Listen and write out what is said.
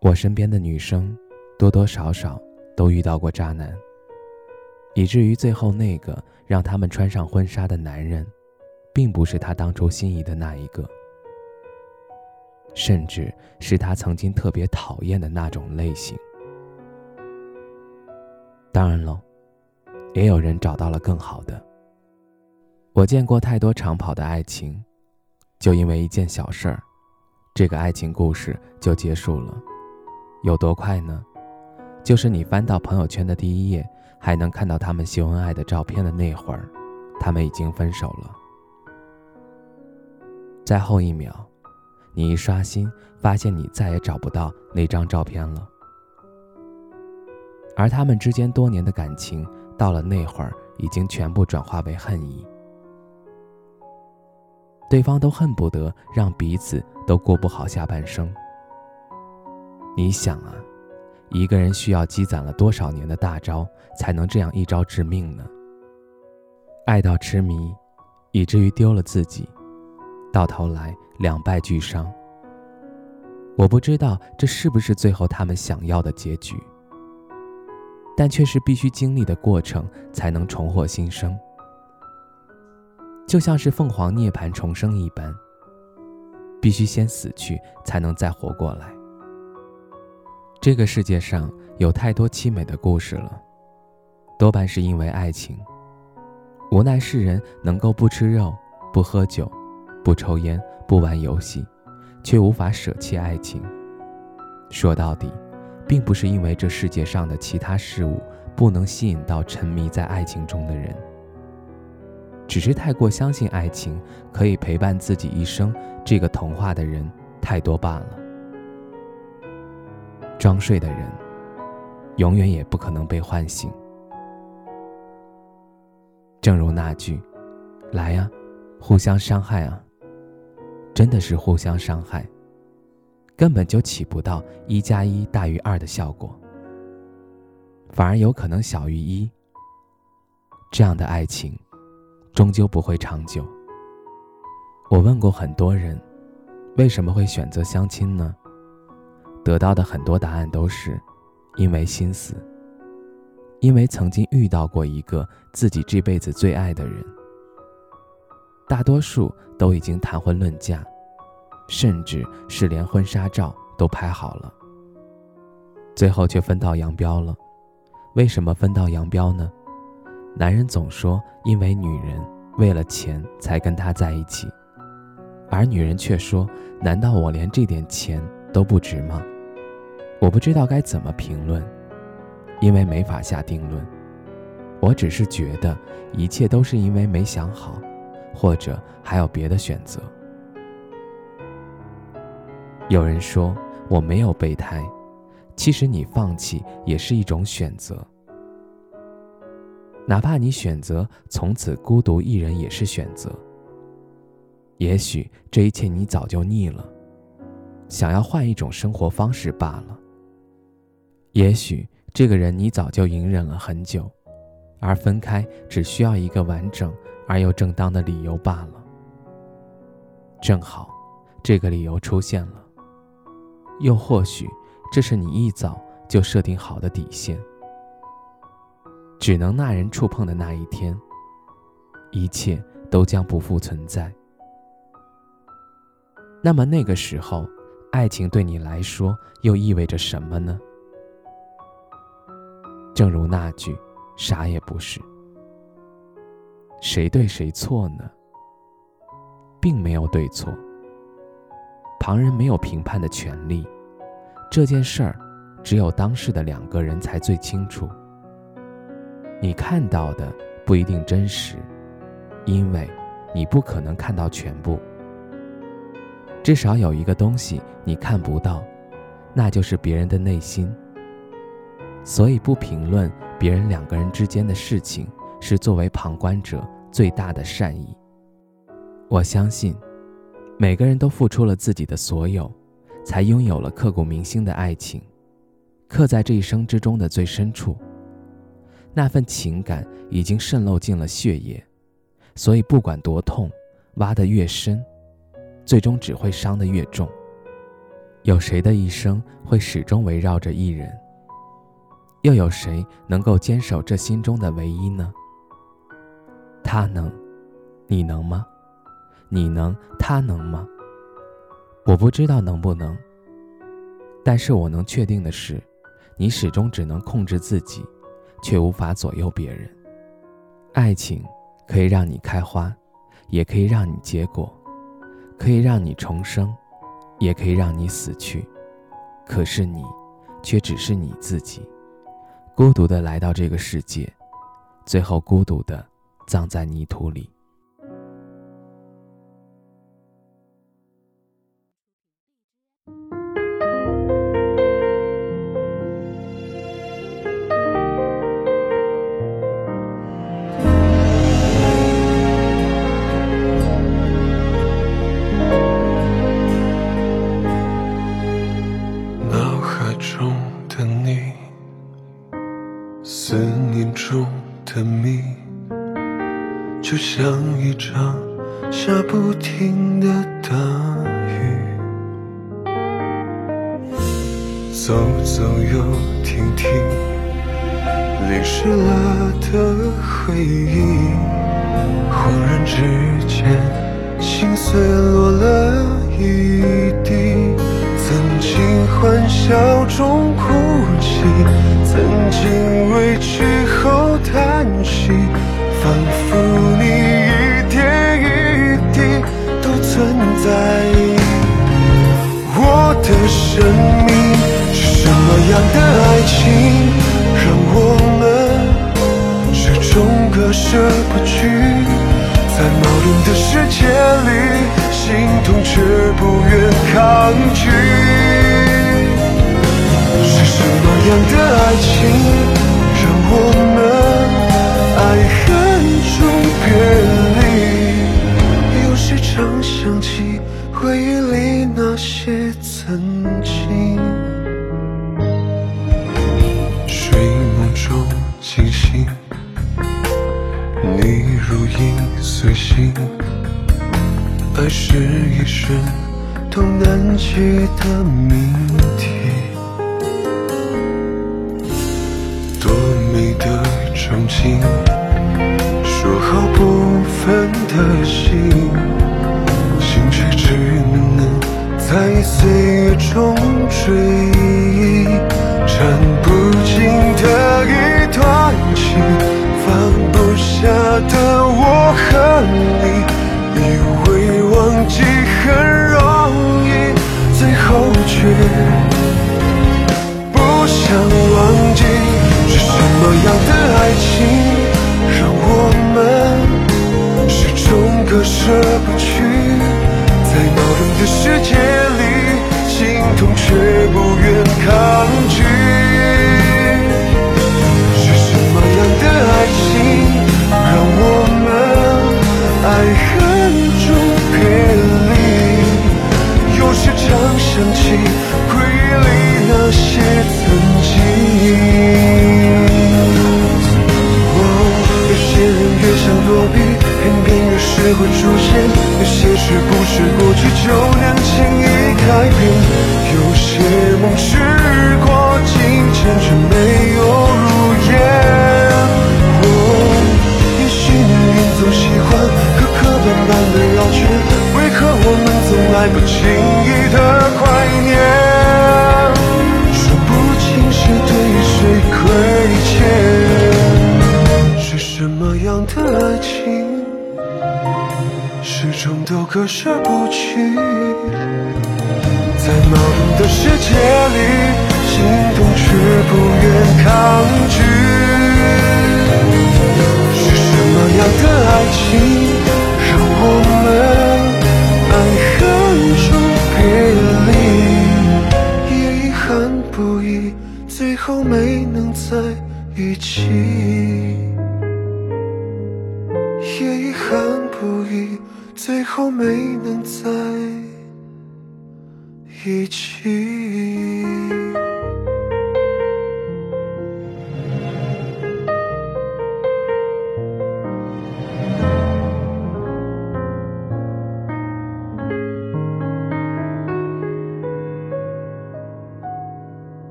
我身边的女生，多多少少都遇到过渣男，以至于最后那个让他们穿上婚纱的男人，并不是他当初心仪的那一个，甚至是他曾经特别讨厌的那种类型。当然了，也有人找到了更好的。我见过太多长跑的爱情，就因为一件小事儿，这个爱情故事就结束了。有多快呢？就是你翻到朋友圈的第一页，还能看到他们秀恩爱的照片的那会儿，他们已经分手了。在后一秒，你一刷新，发现你再也找不到那张照片了。而他们之间多年的感情，到了那会儿，已经全部转化为恨意。对方都恨不得让彼此都过不好下半生。你想啊，一个人需要积攒了多少年的大招，才能这样一招致命呢？爱到痴迷，以至于丢了自己，到头来两败俱伤。我不知道这是不是最后他们想要的结局，但却是必须经历的过程，才能重获新生。就像是凤凰涅槃重生一般，必须先死去，才能再活过来。这个世界上有太多凄美的故事了，多半是因为爱情。无奈世人能够不吃肉、不喝酒、不抽烟、不玩游戏，却无法舍弃爱情。说到底，并不是因为这世界上的其他事物不能吸引到沉迷在爱情中的人，只是太过相信爱情可以陪伴自己一生这个童话的人太多罢了。装睡的人，永远也不可能被唤醒。正如那句：“来呀，互相伤害啊！”真的是互相伤害，根本就起不到一加一大于二的效果，反而有可能小于一。这样的爱情，终究不会长久。我问过很多人，为什么会选择相亲呢？得到的很多答案都是，因为心死，因为曾经遇到过一个自己这辈子最爱的人。大多数都已经谈婚论嫁，甚至是连婚纱照都拍好了，最后却分道扬镳了。为什么分道扬镳呢？男人总说因为女人为了钱才跟他在一起，而女人却说：难道我连这点钱？都不值吗？我不知道该怎么评论，因为没法下定论。我只是觉得一切都是因为没想好，或者还有别的选择。有人说我没有备胎，其实你放弃也是一种选择。哪怕你选择从此孤独一人，也是选择。也许这一切你早就腻了。想要换一种生活方式罢了。也许这个人你早就隐忍了很久，而分开只需要一个完整而又正当的理由罢了。正好，这个理由出现了。又或许，这是你一早就设定好的底线，只能那人触碰的那一天，一切都将不复存在。那么那个时候。爱情对你来说又意味着什么呢？正如那句，啥也不是。谁对谁错呢？并没有对错，旁人没有评判的权利。这件事儿，只有当事的两个人才最清楚。你看到的不一定真实，因为你不可能看到全部。至少有一个东西你看不到，那就是别人的内心。所以不评论别人两个人之间的事情，是作为旁观者最大的善意。我相信，每个人都付出了自己的所有，才拥有了刻骨铭心的爱情，刻在这一生之中的最深处。那份情感已经渗漏进了血液，所以不管多痛，挖得越深，最终只会伤得越重。有谁的一生会始终围绕着一人？又有谁能够坚守这心中的唯一呢？他能，你能吗？你能，他能吗？我不知道能不能。但是我能确定的是，你始终只能控制自己，却无法左右别人。爱情可以让你开花，也可以让你结果，可以让你重生，也可以让你死去。可是你，却只是你自己。孤独的来到这个世界，最后孤独的葬在泥土里。走走又停停，淋湿了的回忆。忽然之间，心碎落了一地。曾经欢笑中哭泣，曾经委屈爱情，让我们始终割舍不去？在矛盾的世界里。心痛却不愿抗拒，是什么样的爱情让我们爱恨中别离？有时常想起回忆里那些曾经，随心。爱是一生都难解的谜题，多美的憧憬，说好不分的心，心却只能在岁月中追记很容易，最后却不想忘记。是什么样的爱情，让我们始终割舍不会出现；有些事不是过去就能轻易改变；有些梦许过境迁，却没有如愿。也许命运总喜欢。磕磕绊绊的绕圈，为何我们总来不经意的怀念？说不清是对谁亏欠，是什么样的爱情，终都割舍不去。在矛盾的世界里，心动却不愿抗拒。是什么样的爱情？让我们爱恨中别离，也遗憾不已，最后没能在一起，最后没能在一起。